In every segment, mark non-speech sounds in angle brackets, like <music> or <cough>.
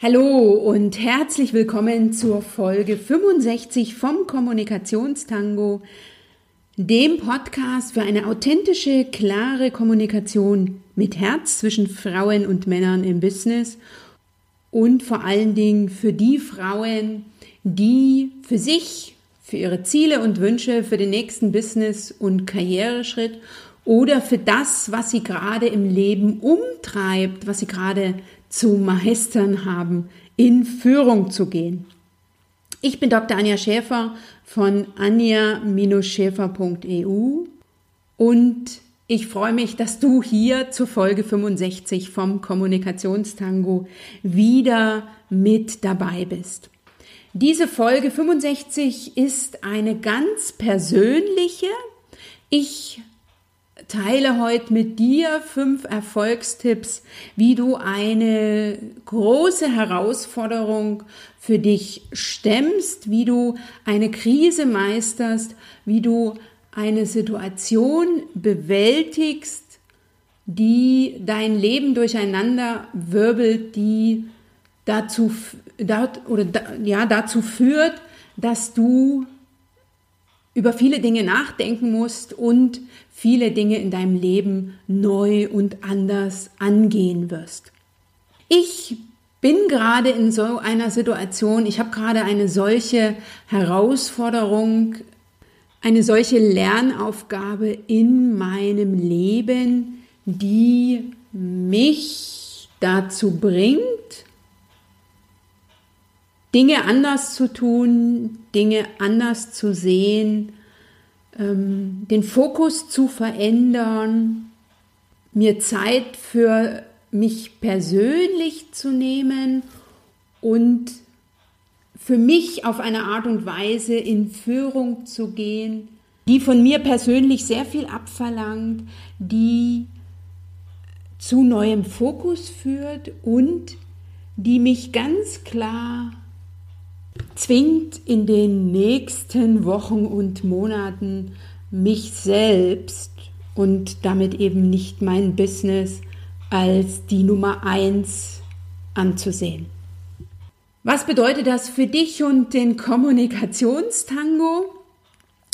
Hallo und herzlich willkommen zur Folge 65 vom Kommunikationstango, dem Podcast für eine authentische, klare Kommunikation mit Herz zwischen Frauen und Männern im Business und vor allen Dingen für die Frauen, die für sich, für ihre Ziele und Wünsche, für den nächsten Business- und Karriereschritt oder für das, was sie gerade im Leben umtreibt, was sie gerade zu meistern haben, in Führung zu gehen. Ich bin Dr. Anja Schäfer von anja-schäfer.eu und ich freue mich, dass du hier zur Folge 65 vom Kommunikationstango wieder mit dabei bist. Diese Folge 65 ist eine ganz persönliche. Ich teile heute mit dir fünf Erfolgstipps, wie du eine große Herausforderung für dich stemmst, wie du eine Krise meisterst, wie du eine Situation bewältigst, die dein Leben durcheinander wirbelt, die dazu, oder, ja, dazu führt, dass du über viele Dinge nachdenken musst und viele Dinge in deinem Leben neu und anders angehen wirst. Ich bin gerade in so einer Situation, ich habe gerade eine solche Herausforderung, eine solche Lernaufgabe in meinem Leben, die mich dazu bringt, Dinge anders zu tun, Dinge anders zu sehen, ähm, den Fokus zu verändern, mir Zeit für mich persönlich zu nehmen und für mich auf eine Art und Weise in Führung zu gehen, die von mir persönlich sehr viel abverlangt, die zu neuem Fokus führt und die mich ganz klar zwingt in den nächsten Wochen und Monaten mich selbst und damit eben nicht mein Business als die Nummer eins anzusehen. Was bedeutet das für dich und den Kommunikationstango?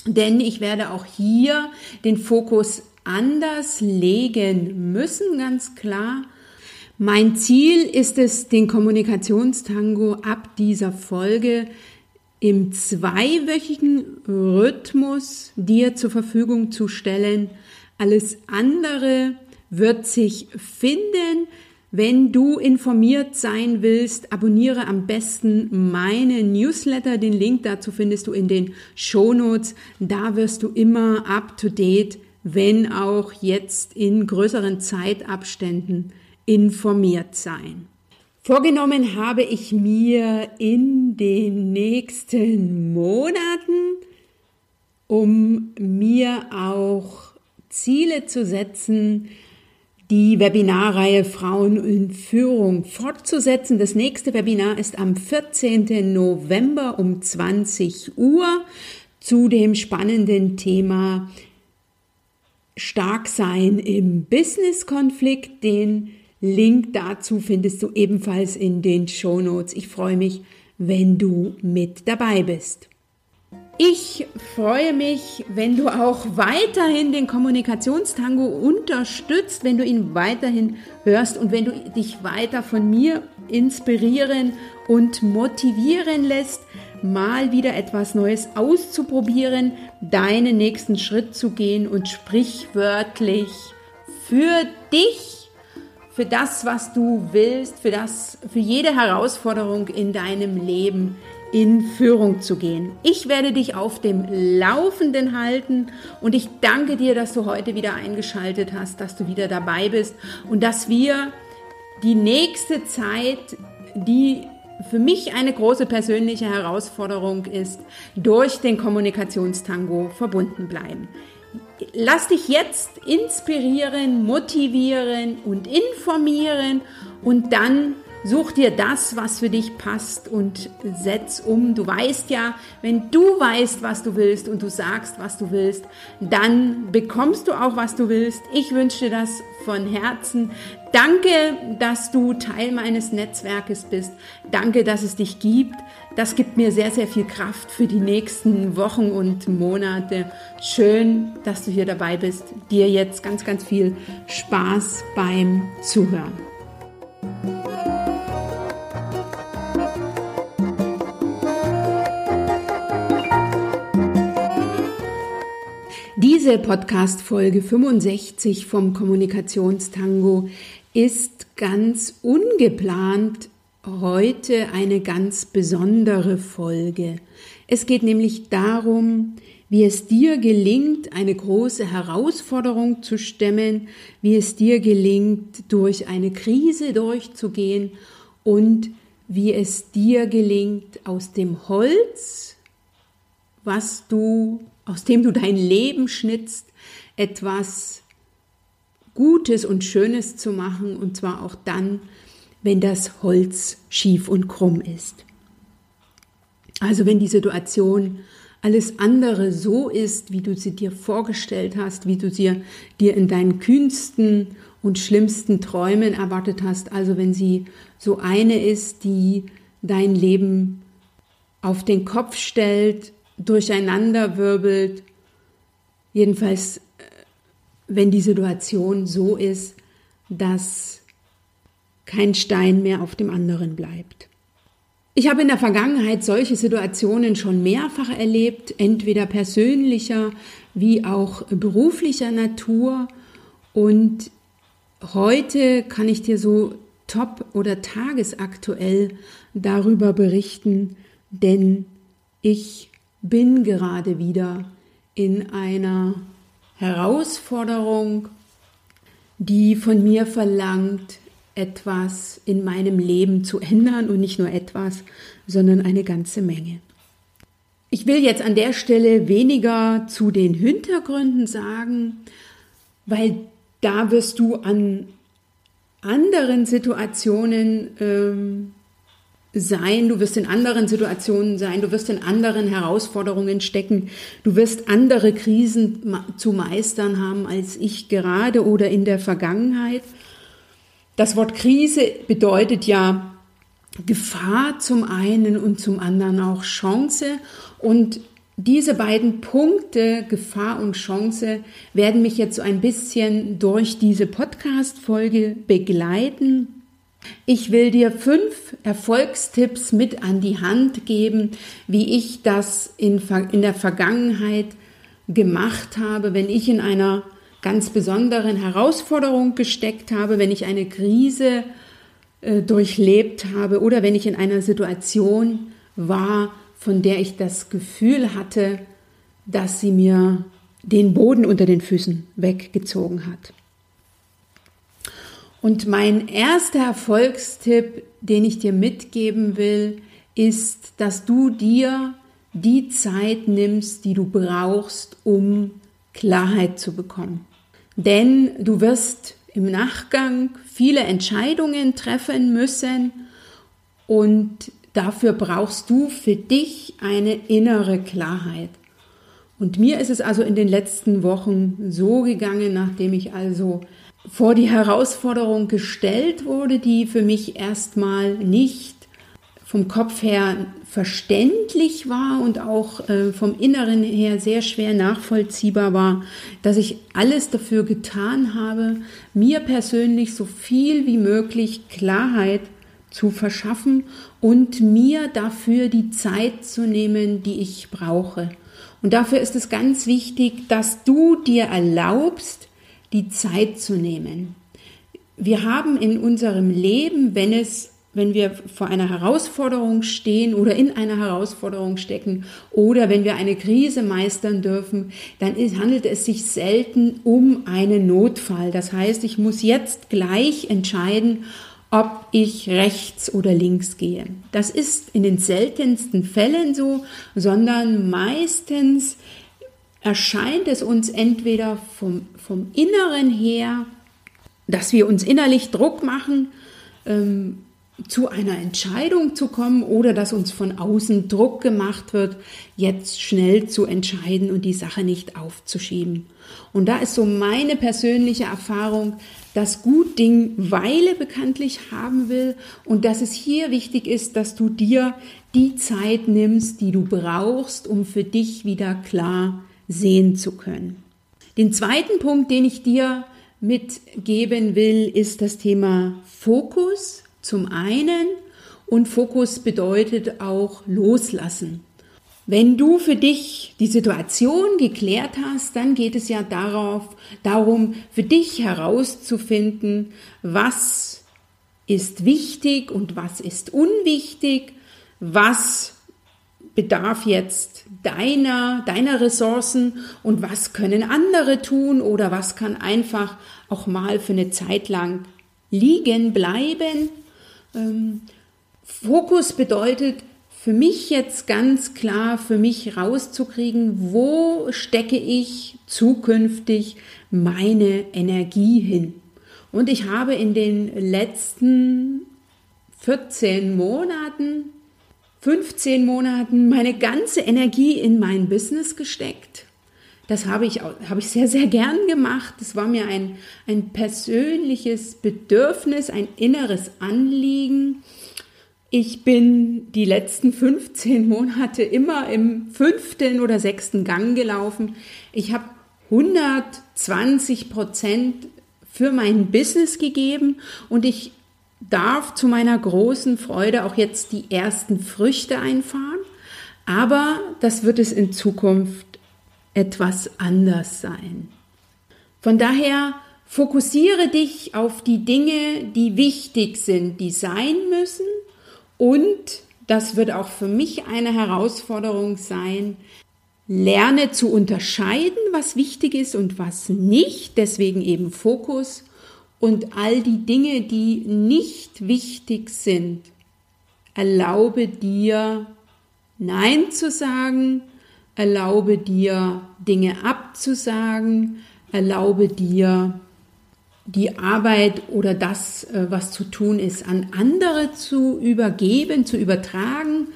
Denn ich werde auch hier den Fokus anders legen müssen, ganz klar. Mein Ziel ist es, den Kommunikationstango ab dieser Folge im zweiwöchigen Rhythmus dir zur Verfügung zu stellen. Alles andere wird sich finden. Wenn du informiert sein willst, abonniere am besten meine Newsletter. Den Link dazu findest du in den Shownotes. Da wirst du immer up to date, wenn auch jetzt in größeren Zeitabständen informiert sein. Vorgenommen habe ich mir in den nächsten Monaten, um mir auch Ziele zu setzen, die Webinarreihe Frauen in Führung fortzusetzen. Das nächste Webinar ist am 14. November um 20 Uhr zu dem spannenden Thema Stark sein im Business-Konflikt, den Link dazu findest du ebenfalls in den Show Notes. Ich freue mich, wenn du mit dabei bist. Ich freue mich, wenn du auch weiterhin den Kommunikationstango unterstützt, wenn du ihn weiterhin hörst und wenn du dich weiter von mir inspirieren und motivieren lässt, mal wieder etwas Neues auszuprobieren, deinen nächsten Schritt zu gehen und sprichwörtlich für dich für das, was du willst, für das, für jede Herausforderung in deinem Leben in Führung zu gehen. Ich werde dich auf dem Laufenden halten und ich danke dir, dass du heute wieder eingeschaltet hast, dass du wieder dabei bist und dass wir die nächste Zeit, die für mich eine große persönliche Herausforderung ist, durch den Kommunikationstango verbunden bleiben lass dich jetzt inspirieren, motivieren und informieren und dann Such dir das, was für dich passt und setz um. Du weißt ja, wenn du weißt, was du willst und du sagst, was du willst, dann bekommst du auch, was du willst. Ich wünsche dir das von Herzen. Danke, dass du Teil meines Netzwerkes bist. Danke, dass es dich gibt. Das gibt mir sehr, sehr viel Kraft für die nächsten Wochen und Monate. Schön, dass du hier dabei bist. Dir jetzt ganz, ganz viel Spaß beim Zuhören. Diese Podcast-Folge 65 vom Kommunikationstango ist ganz ungeplant heute eine ganz besondere Folge. Es geht nämlich darum, wie es dir gelingt, eine große Herausforderung zu stemmen, wie es dir gelingt, durch eine Krise durchzugehen und wie es dir gelingt, aus dem Holz, was du aus dem du dein Leben schnitzt, etwas Gutes und Schönes zu machen, und zwar auch dann, wenn das Holz schief und krumm ist. Also wenn die Situation alles andere so ist, wie du sie dir vorgestellt hast, wie du sie dir in deinen kühnsten und schlimmsten Träumen erwartet hast, also wenn sie so eine ist, die dein Leben auf den Kopf stellt, durcheinanderwirbelt. Jedenfalls, äh, wenn die Situation so ist, dass kein Stein mehr auf dem anderen bleibt. Ich habe in der Vergangenheit solche Situationen schon mehrfach erlebt, entweder persönlicher wie auch beruflicher Natur. Und heute kann ich dir so top oder tagesaktuell darüber berichten, denn ich bin gerade wieder in einer Herausforderung, die von mir verlangt, etwas in meinem Leben zu ändern und nicht nur etwas, sondern eine ganze Menge. Ich will jetzt an der Stelle weniger zu den Hintergründen sagen, weil da wirst du an anderen Situationen ähm, sein, du wirst in anderen Situationen sein, du wirst in anderen Herausforderungen stecken, du wirst andere Krisen zu meistern haben als ich gerade oder in der Vergangenheit. Das Wort Krise bedeutet ja Gefahr zum einen und zum anderen auch Chance und diese beiden Punkte, Gefahr und Chance, werden mich jetzt so ein bisschen durch diese Podcast-Folge begleiten. Ich will dir fünf Erfolgstipps mit an die Hand geben, wie ich das in, in der Vergangenheit gemacht habe, wenn ich in einer ganz besonderen Herausforderung gesteckt habe, wenn ich eine Krise äh, durchlebt habe oder wenn ich in einer Situation war, von der ich das Gefühl hatte, dass sie mir den Boden unter den Füßen weggezogen hat. Und mein erster Erfolgstipp, den ich dir mitgeben will, ist, dass du dir die Zeit nimmst, die du brauchst, um Klarheit zu bekommen. Denn du wirst im Nachgang viele Entscheidungen treffen müssen und dafür brauchst du für dich eine innere Klarheit. Und mir ist es also in den letzten Wochen so gegangen, nachdem ich also vor die Herausforderung gestellt wurde, die für mich erstmal nicht vom Kopf her verständlich war und auch äh, vom Inneren her sehr schwer nachvollziehbar war, dass ich alles dafür getan habe, mir persönlich so viel wie möglich Klarheit zu verschaffen und mir dafür die Zeit zu nehmen, die ich brauche. Und dafür ist es ganz wichtig, dass du dir erlaubst, die Zeit zu nehmen. Wir haben in unserem Leben, wenn es wenn wir vor einer Herausforderung stehen oder in einer Herausforderung stecken oder wenn wir eine Krise meistern dürfen, dann handelt es sich selten um einen Notfall. Das heißt, ich muss jetzt gleich entscheiden, ob ich rechts oder links gehe. Das ist in den seltensten Fällen so, sondern meistens erscheint es uns entweder vom, vom Inneren her, dass wir uns innerlich Druck machen, ähm, zu einer Entscheidung zu kommen oder dass uns von außen Druck gemacht wird, jetzt schnell zu entscheiden und die Sache nicht aufzuschieben. Und da ist so meine persönliche Erfahrung, dass gut Ding Weile bekanntlich haben will und dass es hier wichtig ist, dass du dir die Zeit nimmst, die du brauchst, um für dich wieder klar sehen zu können. Den zweiten Punkt, den ich dir mitgeben will, ist das Thema Fokus zum einen und Fokus bedeutet auch loslassen. Wenn du für dich die Situation geklärt hast, dann geht es ja darauf, darum, für dich herauszufinden, was ist wichtig und was ist unwichtig, was bedarf jetzt deiner, deiner Ressourcen und was können andere tun oder was kann einfach auch mal für eine Zeit lang liegen bleiben. Ähm, Fokus bedeutet für mich jetzt ganz klar, für mich rauszukriegen, wo stecke ich zukünftig meine Energie hin. Und ich habe in den letzten 14 Monaten 15 Monaten meine ganze Energie in mein Business gesteckt. Das habe ich, habe ich sehr, sehr gern gemacht. Das war mir ein, ein persönliches Bedürfnis, ein inneres Anliegen. Ich bin die letzten 15 Monate immer im fünften oder sechsten Gang gelaufen. Ich habe 120 Prozent für mein Business gegeben und ich darf zu meiner großen Freude auch jetzt die ersten Früchte einfahren, aber das wird es in Zukunft etwas anders sein. Von daher fokussiere dich auf die Dinge, die wichtig sind, die sein müssen und das wird auch für mich eine Herausforderung sein, lerne zu unterscheiden, was wichtig ist und was nicht, deswegen eben Fokus und all die Dinge, die nicht wichtig sind, erlaube dir Nein zu sagen, erlaube dir Dinge abzusagen, erlaube dir die Arbeit oder das, äh, was zu tun ist, an andere zu übergeben, zu übertragen.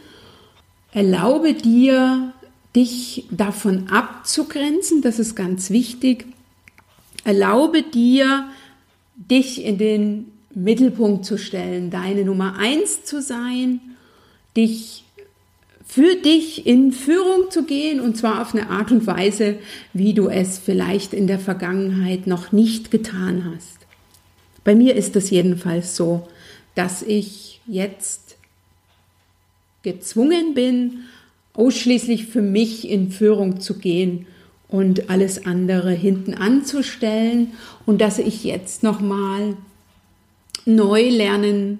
Erlaube dir, dich davon abzugrenzen, das ist ganz wichtig. Erlaube dir, dich in den Mittelpunkt zu stellen, deine Nummer eins zu sein, dich für dich in Führung zu gehen und zwar auf eine Art und Weise, wie du es vielleicht in der Vergangenheit noch nicht getan hast. Bei mir ist es jedenfalls so, dass ich jetzt gezwungen bin, ausschließlich für mich in Führung zu gehen und alles andere hinten anzustellen und dass ich jetzt nochmal neu lernen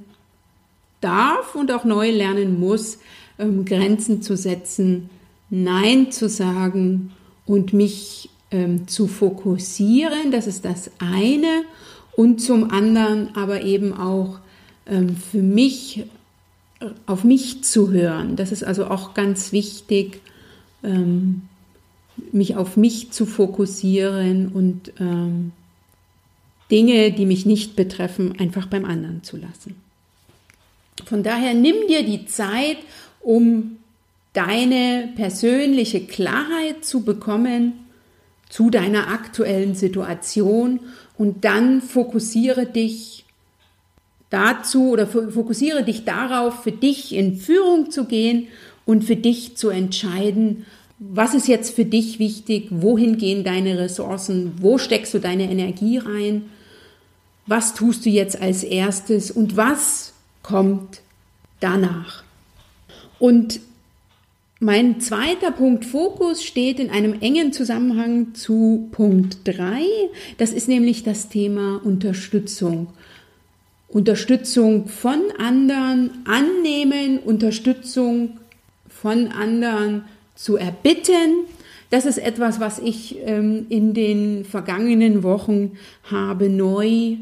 darf und auch neu lernen muss, ähm, Grenzen zu setzen, Nein zu sagen und mich ähm, zu fokussieren. Das ist das eine. Und zum anderen aber eben auch ähm, für mich äh, auf mich zu hören. Das ist also auch ganz wichtig, ähm, mich auf mich zu fokussieren und ähm, Dinge, die mich nicht betreffen, einfach beim anderen zu lassen. Von daher nimm dir die Zeit, um deine persönliche Klarheit zu bekommen zu deiner aktuellen Situation und dann fokussiere dich dazu oder fokussiere dich darauf, für dich in Führung zu gehen und für dich zu entscheiden, was ist jetzt für dich wichtig, wohin gehen deine Ressourcen, wo steckst du deine Energie rein, was tust du jetzt als erstes und was kommt danach. Und mein zweiter Punkt Fokus steht in einem engen Zusammenhang zu Punkt 3. Das ist nämlich das Thema Unterstützung. Unterstützung von anderen annehmen, Unterstützung von anderen zu erbitten. Das ist etwas, was ich ähm, in den vergangenen Wochen habe neu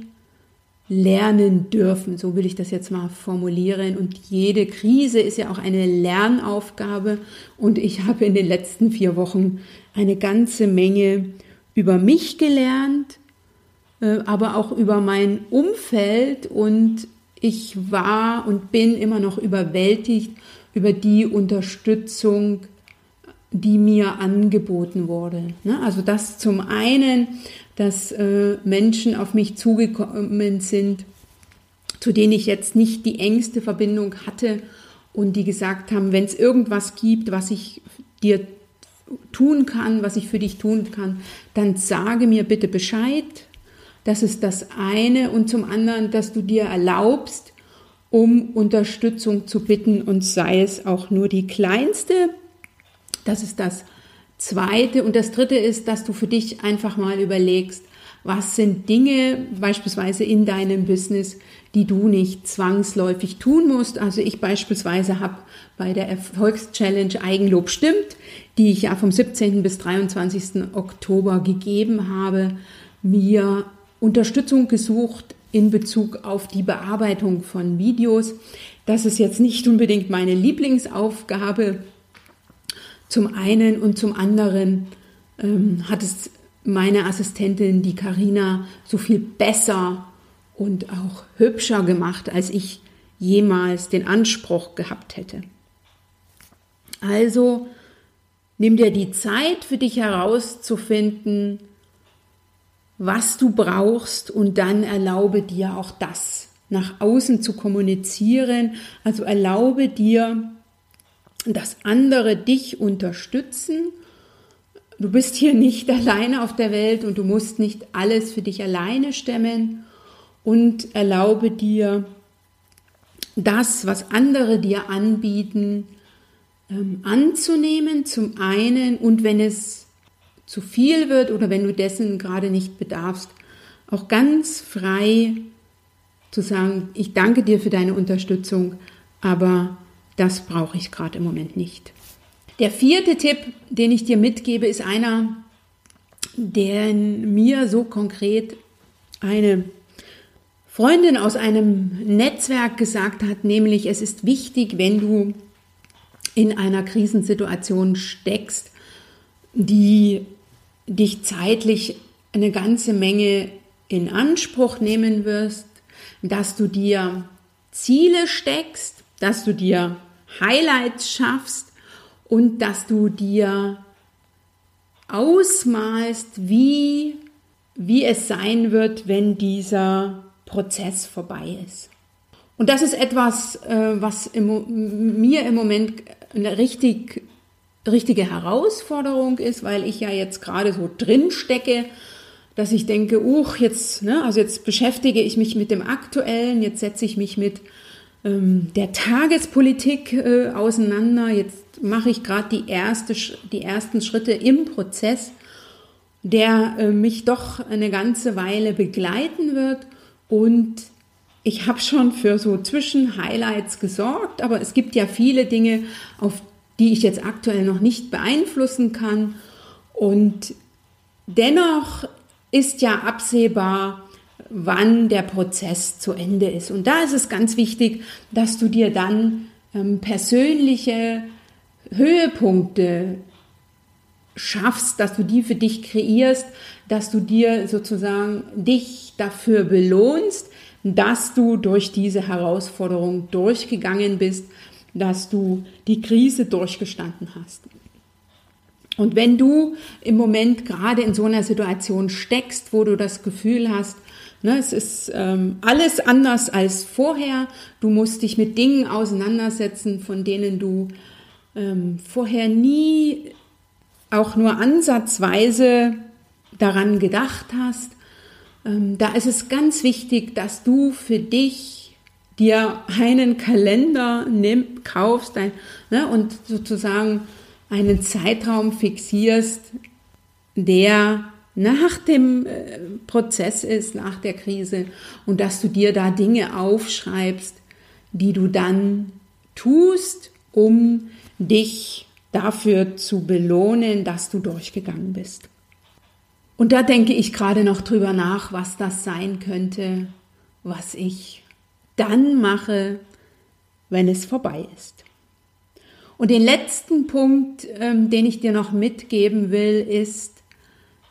lernen dürfen. So will ich das jetzt mal formulieren. Und jede Krise ist ja auch eine Lernaufgabe. Und ich habe in den letzten vier Wochen eine ganze Menge über mich gelernt, äh, aber auch über mein Umfeld und ich war und bin immer noch überwältigt über die Unterstützung, die mir angeboten wurde. Ne? Also das zum einen, dass äh, Menschen auf mich zugekommen sind, zu denen ich jetzt nicht die engste Verbindung hatte und die gesagt haben, wenn es irgendwas gibt, was ich dir tun kann, was ich für dich tun kann, dann sage mir bitte Bescheid. Das ist das eine. Und zum anderen, dass du dir erlaubst, um Unterstützung zu bitten und sei es auch nur die kleinste. Das ist das zweite. Und das dritte ist, dass du für dich einfach mal überlegst, was sind Dinge beispielsweise in deinem Business, die du nicht zwangsläufig tun musst. Also ich beispielsweise habe bei der Erfolgschallenge Eigenlob stimmt, die ich ja vom 17. bis 23. Oktober gegeben habe, mir Unterstützung gesucht in Bezug auf die Bearbeitung von Videos. Das ist jetzt nicht unbedingt meine Lieblingsaufgabe. Zum einen und zum anderen ähm, hat es meine Assistentin, die Karina, so viel besser und auch hübscher gemacht, als ich jemals den Anspruch gehabt hätte. Also nimm dir die Zeit für dich herauszufinden, was du brauchst und dann erlaube dir auch das nach außen zu kommunizieren. Also erlaube dir, dass andere dich unterstützen. Du bist hier nicht <laughs> alleine auf der Welt und du musst nicht alles für dich alleine stemmen und erlaube dir, das, was andere dir anbieten, ähm, anzunehmen, zum einen, und wenn es zu viel wird oder wenn du dessen gerade nicht bedarfst, auch ganz frei zu sagen, ich danke dir für deine Unterstützung, aber das brauche ich gerade im Moment nicht. Der vierte Tipp, den ich dir mitgebe, ist einer, der mir so konkret eine Freundin aus einem Netzwerk gesagt hat, nämlich es ist wichtig, wenn du in einer Krisensituation steckst, die dich zeitlich eine ganze Menge in Anspruch nehmen wirst, dass du dir Ziele steckst, dass du dir Highlights schaffst und dass du dir ausmalst, wie, wie es sein wird, wenn dieser Prozess vorbei ist. Und das ist etwas, äh, was im, mir im Moment eine richtig, richtige Herausforderung ist, weil ich ja jetzt gerade so drin stecke, dass ich denke, uch, jetzt, ne, also jetzt beschäftige ich mich mit dem Aktuellen, jetzt setze ich mich mit ähm, der Tagespolitik äh, auseinander, jetzt mache ich gerade die, erste, die ersten Schritte im Prozess, der äh, mich doch eine ganze Weile begleiten wird und ich habe schon für so Zwischenhighlights gesorgt, aber es gibt ja viele Dinge, auf die ich jetzt aktuell noch nicht beeinflussen kann. Und dennoch ist ja absehbar, wann der Prozess zu Ende ist. Und da ist es ganz wichtig, dass du dir dann ähm, persönliche Höhepunkte schaffst, dass du die für dich kreierst, dass du dir sozusagen dich dafür belohnst, dass du durch diese Herausforderung durchgegangen bist, dass du die Krise durchgestanden hast. Und wenn du im Moment gerade in so einer Situation steckst, wo du das Gefühl hast, ne, es ist ähm, alles anders als vorher, du musst dich mit Dingen auseinandersetzen, von denen du ähm, vorher nie auch nur ansatzweise daran gedacht hast, ähm, da ist es ganz wichtig, dass du für dich dir einen Kalender nimm, kaufst ein, ne, und sozusagen einen Zeitraum fixierst, der nach dem äh, Prozess ist, nach der Krise und dass du dir da Dinge aufschreibst, die du dann tust, um dich dafür zu belohnen, dass du durchgegangen bist. Und da denke ich gerade noch drüber nach, was das sein könnte, was ich dann mache, wenn es vorbei ist. Und den letzten Punkt, ähm, den ich dir noch mitgeben will, ist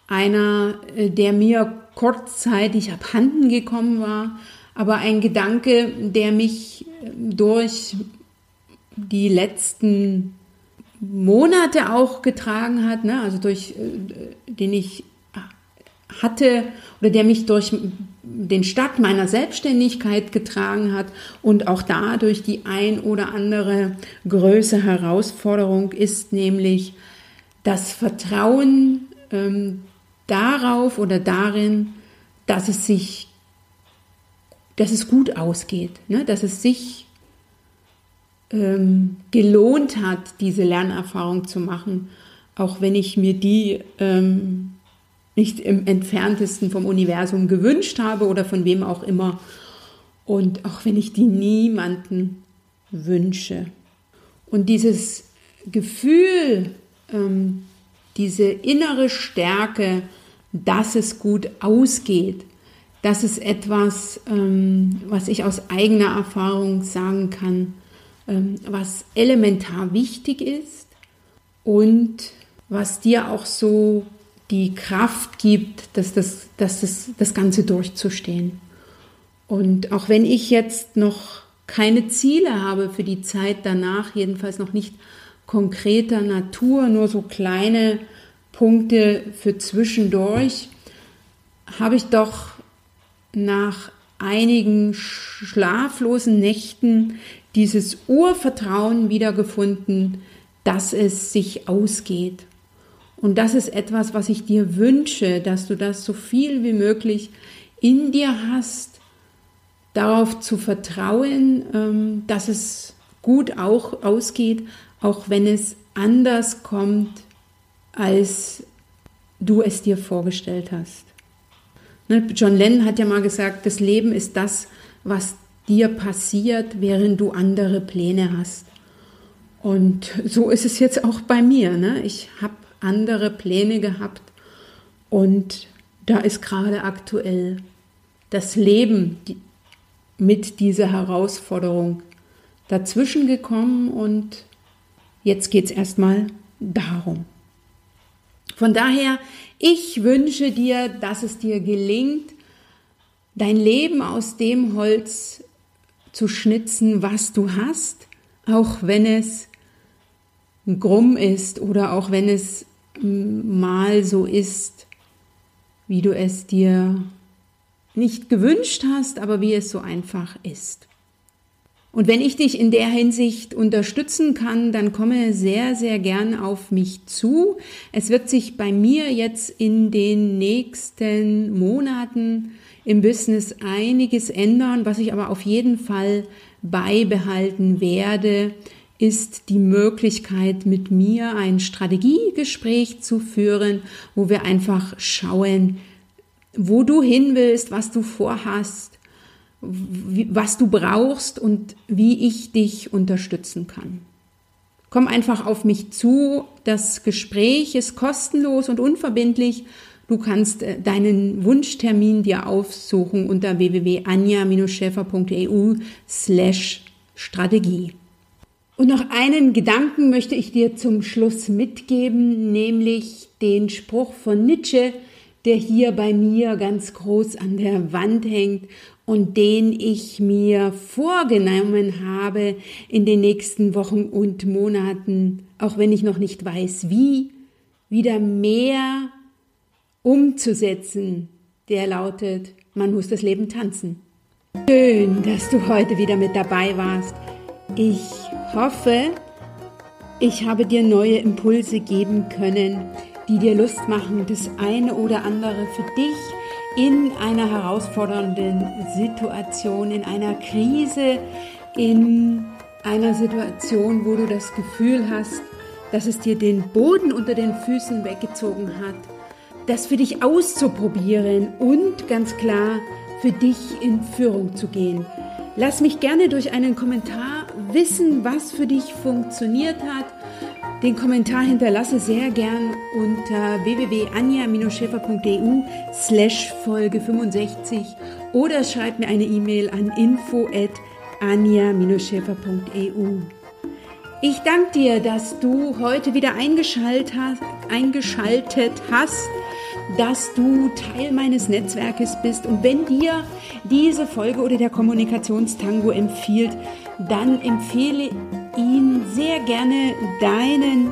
einer, äh, der mir kurzzeitig abhanden gekommen war, aber ein Gedanke, der mich durch die letzten Monate auch getragen hat, ne? also durch äh, den ich hatte oder der mich durch den Start meiner Selbstständigkeit getragen hat und auch dadurch die ein oder andere größere Herausforderung ist, nämlich das Vertrauen ähm, darauf oder darin, dass es sich, dass es gut ausgeht, ne? dass es sich ähm, gelohnt hat, diese Lernerfahrung zu machen, auch wenn ich mir die ähm, nicht im entferntesten vom Universum gewünscht habe oder von wem auch immer. Und auch wenn ich die niemanden wünsche. Und dieses Gefühl, ähm, diese innere Stärke, dass es gut ausgeht, das ist etwas, ähm, was ich aus eigener Erfahrung sagen kann, ähm, was elementar wichtig ist und was dir auch so die Kraft gibt, dass das, dass das, das Ganze durchzustehen. Und auch wenn ich jetzt noch keine Ziele habe für die Zeit danach, jedenfalls noch nicht konkreter Natur, nur so kleine Punkte für zwischendurch, habe ich doch nach einigen schlaflosen Nächten dieses Urvertrauen wiedergefunden, dass es sich ausgeht. Und das ist etwas, was ich dir wünsche, dass du das so viel wie möglich in dir hast, darauf zu vertrauen, ähm, dass es gut auch ausgeht, auch wenn es anders kommt, als du es dir vorgestellt hast. Ne, John Lennon hat ja mal gesagt, das Leben ist das, was dir passiert, während du andere Pläne hast. Und so ist es jetzt auch bei mir. Ne? Ich habe andere Pläne gehabt und da ist gerade aktuell das Leben mit dieser Herausforderung dazwischen gekommen und jetzt geht es erstmal darum. Von daher, ich wünsche dir, dass es dir gelingt, dein Leben aus dem Holz zu schnitzen, was du hast, auch wenn es grumm ist oder auch wenn es mal so ist, wie du es dir nicht gewünscht hast, aber wie es so einfach ist. Und wenn ich dich in der Hinsicht unterstützen kann, dann komme sehr, sehr gern auf mich zu. Es wird sich bei mir jetzt in den nächsten Monaten im Business einiges ändern, was ich aber auf jeden Fall beibehalten werde, ist die Möglichkeit, mit mir ein Strategiegespräch zu führen, wo wir einfach schauen, wo du hin willst, was du vorhast, was du brauchst und wie ich dich unterstützen kann. Komm einfach auf mich zu. Das Gespräch ist kostenlos und unverbindlich. Du kannst äh, deinen Wunschtermin dir aufsuchen unter www.anja-schäfer.eu slash Strategie. Und noch einen Gedanken möchte ich dir zum Schluss mitgeben, nämlich den Spruch von Nietzsche, der hier bei mir ganz groß an der Wand hängt und den ich mir vorgenommen habe in den nächsten Wochen und Monaten, auch wenn ich noch nicht weiß wie, wieder mehr umzusetzen. Der lautet, man muss das Leben tanzen. Schön, dass du heute wieder mit dabei warst. Ich hoffe, ich habe dir neue Impulse geben können, die dir Lust machen, das eine oder andere für dich in einer herausfordernden Situation, in einer Krise, in einer Situation, wo du das Gefühl hast, dass es dir den Boden unter den Füßen weggezogen hat, das für dich auszuprobieren und ganz klar für dich in Führung zu gehen. Lass mich gerne durch einen Kommentar wissen, was für dich funktioniert hat. Den Kommentar hinterlasse sehr gern unter www.anja-schäfer.eu slash Folge 65 oder schreib mir eine E-Mail an info at anja-schäfer.eu. Ich danke dir, dass du heute wieder eingeschaltet hast, eingeschaltet hast dass du Teil meines Netzwerkes bist. Und wenn dir diese Folge oder der Kommunikationstango empfiehlt, dann empfehle ihn sehr gerne deinen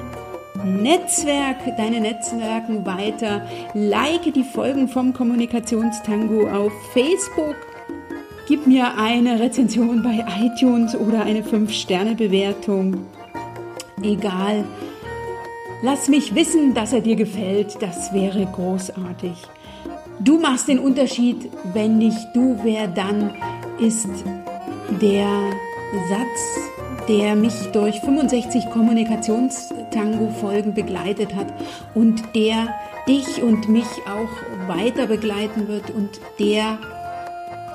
Netzwerk, deine Netzwerken weiter. Like die Folgen vom Kommunikationstango auf Facebook. Gib mir eine Rezension bei iTunes oder eine 5-Sterne-Bewertung. Egal. Lass mich wissen, dass er dir gefällt. Das wäre großartig. Du machst den Unterschied. Wenn nicht du, wer dann ist der Satz, der mich durch 65 Kommunikationstango-Folgen begleitet hat und der dich und mich auch weiter begleiten wird und der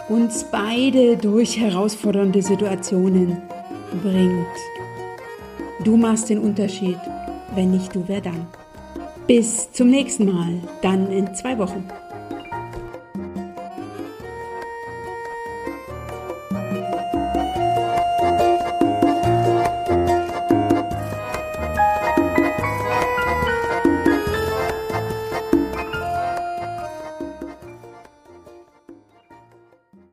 uns beide durch herausfordernde Situationen bringt. Du machst den Unterschied. Wenn nicht du, wer dann? Bis zum nächsten Mal, dann in zwei Wochen.